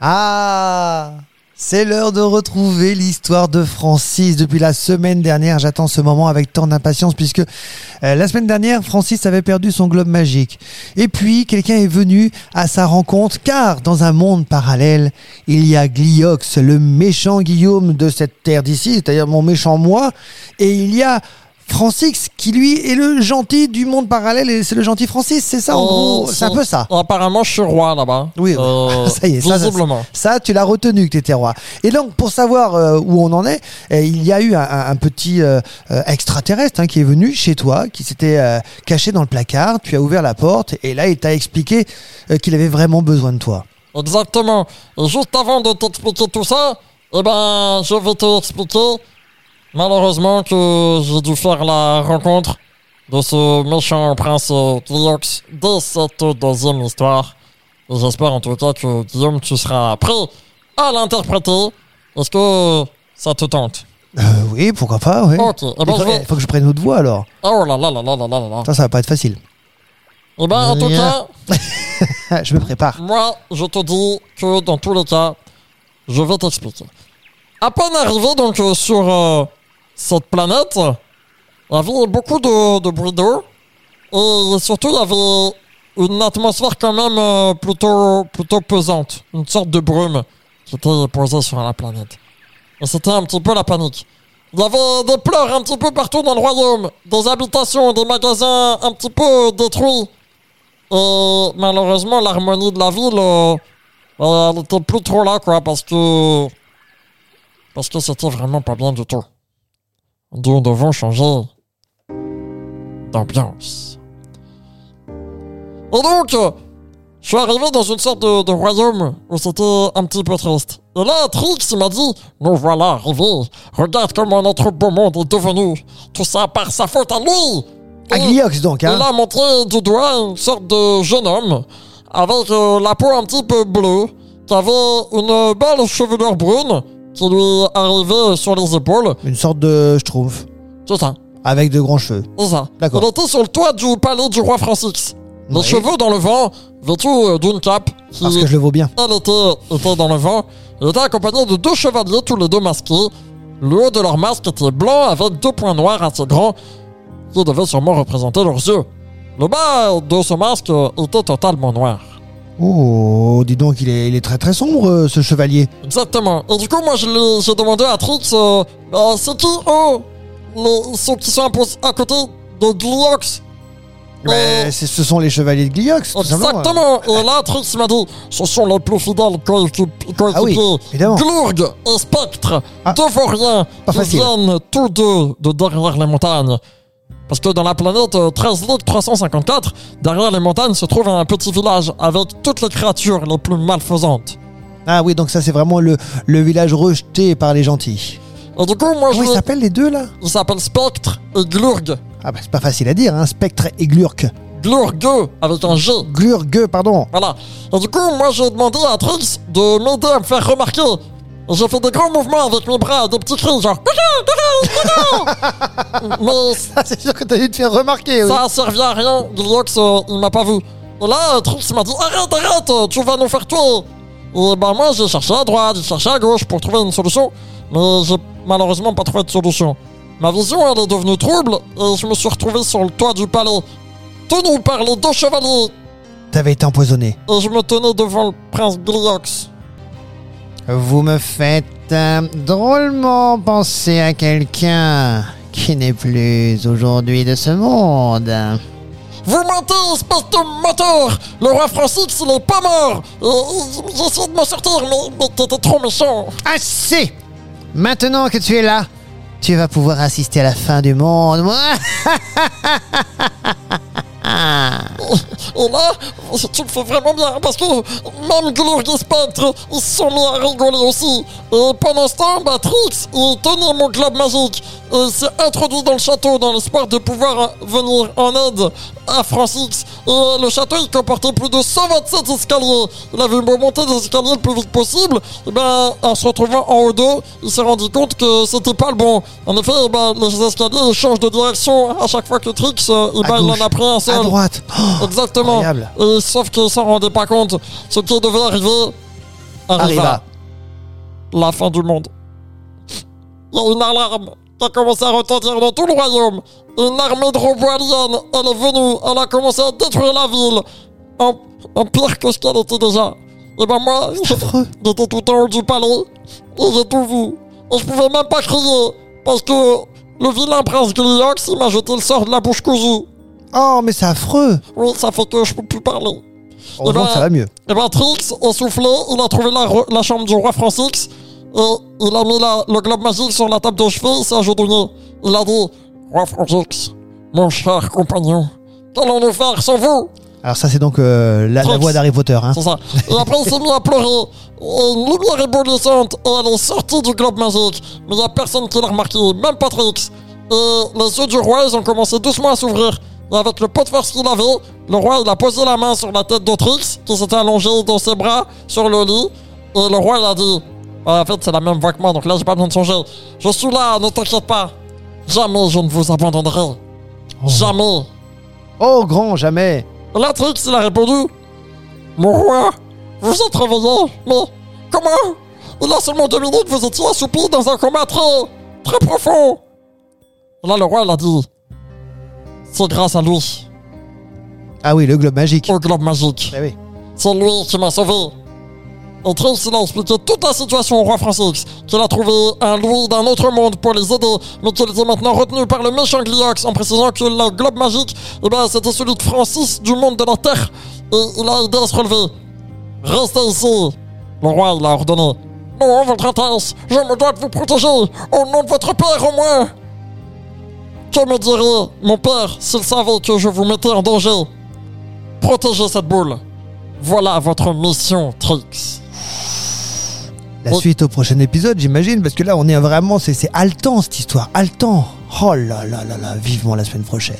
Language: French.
Ah c'est l'heure de retrouver l'histoire de Francis. Depuis la semaine dernière, j'attends ce moment avec tant d'impatience puisque euh, la semaine dernière, Francis avait perdu son globe magique. Et puis, quelqu'un est venu à sa rencontre car dans un monde parallèle, il y a Gliox, le méchant Guillaume de cette terre d'ici, c'est-à-dire mon méchant moi, et il y a Francis, qui lui est le gentil du monde parallèle et c'est le gentil Francis, c'est ça en Oh, gros? C'est un peu ça. Apparemment, je suis roi là-bas. Oui, Euh, ça y est, ça, ça, ça, tu l'as retenu que tu étais roi. Et donc, pour savoir euh, où on en est, euh, il y a eu un, petit euh, extraterrestre hein, qui est venu chez toi, qui s'était caché dans le placard. Tu as ouvert la porte et là, il t'a expliqué qu'il avait vraiment besoin de toi. Exactement. Et juste avant de t'expliquer tout ça, eh ben, je vais t'expliquer, malheureusement, que j'ai dû faire la rencontre de ce méchant prince euh, Gliox dès cette deuxième histoire. Et j'espère en tout cas que, Guillaume, tu seras prêt à l'interpréter. Est-ce que ça te tente? Euh, oui, pourquoi pas, oui. Ok. Eh Il ben, faut, je vais... il faut que je prenne notre voix alors. Oh là là là là là là là là. Ça, ça va pas être facile. Eh ben, en tout cas, Ah, je me prépare. Moi, je te dis que dans tous les cas, je vais t'expliquer. À peine arrivé donc euh, sur euh, cette planète, avait beaucoup de, de bruit d'eau et surtout il y avait une atmosphère quand même euh, plutôt, plutôt pesante, une sorte de brume qui était posée sur la planète. Et c'était un petit peu la panique. Il y avait des pleurs un petit peu partout dans le royaume, des habitations, des magasins un petit peu détruits. Et malheureusement, l'harmonie de la ville, euh, elle était plus trop là, quoi, parce que. Parce que c'était vraiment pas bien du tout. Nous devons changer d'ambiance. Et donc, je suis arrivé dans une sorte de, de royaume où c'était un petit peu triste. Et là, Trix il m'a dit Nous voilà arrivés. Regarde comment notre beau monde est devenu. Tout ça par sa faute à lui. À Et- Gliox donc, il hein. a montré du doigt une sorte de jeune homme avec euh, la peau un petit peu bleue, qui avait une belle chevelure brune qui lui arrivait sur les épaules. Une sorte de schtroumpf C'est ça, avec de grands cheveux. c'est ça. D'accord. Il était sur le toit du palais du roi Francis. Les Oui. cheveux dans le vent, vêtu euh, d'une cape qui, Parce que je le vaux bien. elle était, était dans le vent. Il était accompagné de deux chevaliers, tous les deux masqués. Le haut de leur masque était blanc avec deux points noirs assez grands qui devaient sûrement représenter leurs yeux. Le bas de ce masque était totalement noir. Oh, dis donc, il est, il est très très sombre, euh, ce chevalier. Exactement. Et du coup, moi, je l'ai- j'ai demandé à Trix, euh, euh, c'est qui, eux, les, ceux qui sont à, pos- à côté de Gliox? Mais c'est- ce sont les chevaliers de Gliox, tout simplement. Exactement. Et là, Trix m'a dit, ce sont les plus fidèles coéquip- coéquipiers. Ah oui, évidemment. Glurg et Spectre, Ah. deux vauriens, Pas qui facile. viennent tous deux de derrière les montagnes. Parce que dans la planète euh, 13 Ligue 354, derrière les montagnes se trouve un petit village avec toutes les créatures les plus malfaisantes. Ah oui, donc ça c'est vraiment le, le village rejeté par les gentils. Et du coup, moi, je Comment ils l'ai- s'appellent les deux là? Il s'appelle Spectre et Glurg. Ah bah c'est pas facile à dire, hein, Spectre et Glurk. Glurgue avec un G. Glurgue, pardon. Voilà. Et du coup, moi, j'ai demandé à Trix de m'aider à me faire remarquer. J'ai fait des grands mouvements avec mes bras, des petits cris, genre. Mais Ah, c'est sûr que t'as dû te faire remarquer, oui. ça a servi à rien. Gliox, euh, il m'a pas vu. Et là, Trix m'a dit Arrête, arrête, tu vas nous faire tuer. Et ben, moi, j'ai cherché à droite, j'ai cherché à gauche pour trouver une solution. Mais j'ai malheureusement pas trouvé de solution. Ma vision, elle est devenue trouble et je me suis retrouvé sur le toit du palais, tenu par les deux chevaliers. T'avais été empoisonné. Et je me tenais devant le prince Gliox. Vous me faites euh, drôlement penser à quelqu'un qui n'est plus aujourd'hui de ce monde. Vous mentez, espèce de moteur Le roi Francis, il est pas mort J'essaie de m'en sortir, mais, mais t'étais trop méchant Assez Maintenant que tu es là, tu vas pouvoir assister à la fin du monde. Et là, tu le fais vraiment bien, parce que même et Spectre, ils se sont mis à rigoler aussi. Et pendant ce temps, bah, Trix, il tenait mon globe magique, et il s'est introduit dans le château dans l'espoir de pouvoir venir en aide à Francis. Et le château, il comportait plus de 127 escaliers. Il avait beau monter des escaliers le plus vite possible, et ben, en se retrouvant en haut d'eux, il s'est rendu compte que c'était pas le bon. En effet, ben, les escaliers, ils changent de direction à chaque fois que Trix, euh, À ben, il en a pris un seul. Droite. Oh, Exactement. Incroyable. Et sauf qu'il s'en rendait pas compte. Ce qui devait arriver, arriva. Arriva. La fin du monde. Il y a une alarme qui a commencé à retentir dans tout le royaume. Une armée de robots aliens, elle est venue, elle a commencé à détruire la ville. En, en pire que ce qu'elle était déjà. Et ben moi, j'étais tout en haut du palais et j'ai tout vu. Et je pouvais même pas crier parce que le vilain prince Gliox, il m'a jeté le sort de la bouche cousue. Oh, mais c'est affreux. Oui, ça fait que je peux plus parler. Heureusement ben, que ça va mieux. Et ben Trix, essoufflé, il a trouvé la, re- la chambre du roi Francis et il a mis la- le globe magique sur la table de chevet et s'est agenouillé. Il a dit Roi Francis, mon cher compagnon, qu'allons-nous faire sans vous? Alors ça, c'est donc euh, la, voix d'Harry Potter. Hein. C'est ça. Et après, il s'est mis à pleurer. Et une lumière et elle est sortie du globe magique. Mais il n'y a personne qui l'a remarqué, même pas Trix. Et les yeux du roi, ils ont commencé doucement à s'ouvrir. Et avec le pot de force qu'il avait, le roi, il a posé la main sur la tête de Trix, qui s'était allongé dans ses bras sur le lit. Et le roi, il a dit En fait, c'est la même voix que moi, donc là, j'ai pas besoin de changer. Je suis là, ne t'inquiète pas. Jamais je ne vous abandonnerai. Jamais. Oh, grand, jamais. Et là, Trix, il a répondu Mon roi, vous êtes réveillé, mais comment? Il y a seulement deux minutes, vous étiez assoupi dans un coma très, très profond. Et là, le roi, il a dit C'est grâce à lui, Ah oui, le globe magique. au globe magique. Ah oui. C'est lui qui m'a sauvé. Et Trix, il a expliqué toute la situation au roi Francis, qu'il a trouvé un louis d'un autre monde pour les aider, mais qu'il était maintenant retenu par le méchant Gliox, en précisant que le globe magique, eh ben, c'était celui de Francis du monde de la Terre, et il a aidé à se relever. Restez ici. Le roi, il a ordonné. Non, votre Altesse, je me dois de vous protéger, au nom de votre père au moins. Que me dirait mon père s'il savait que je vous mettais en danger? Protégez cette boule. Voilà votre mission, Trix. La Oh. suite au prochain épisode, j'imagine, parce que là, on est vraiment, c'est c'est haletant cette histoire, haletant. Oh là là là là, vivement la semaine prochaine.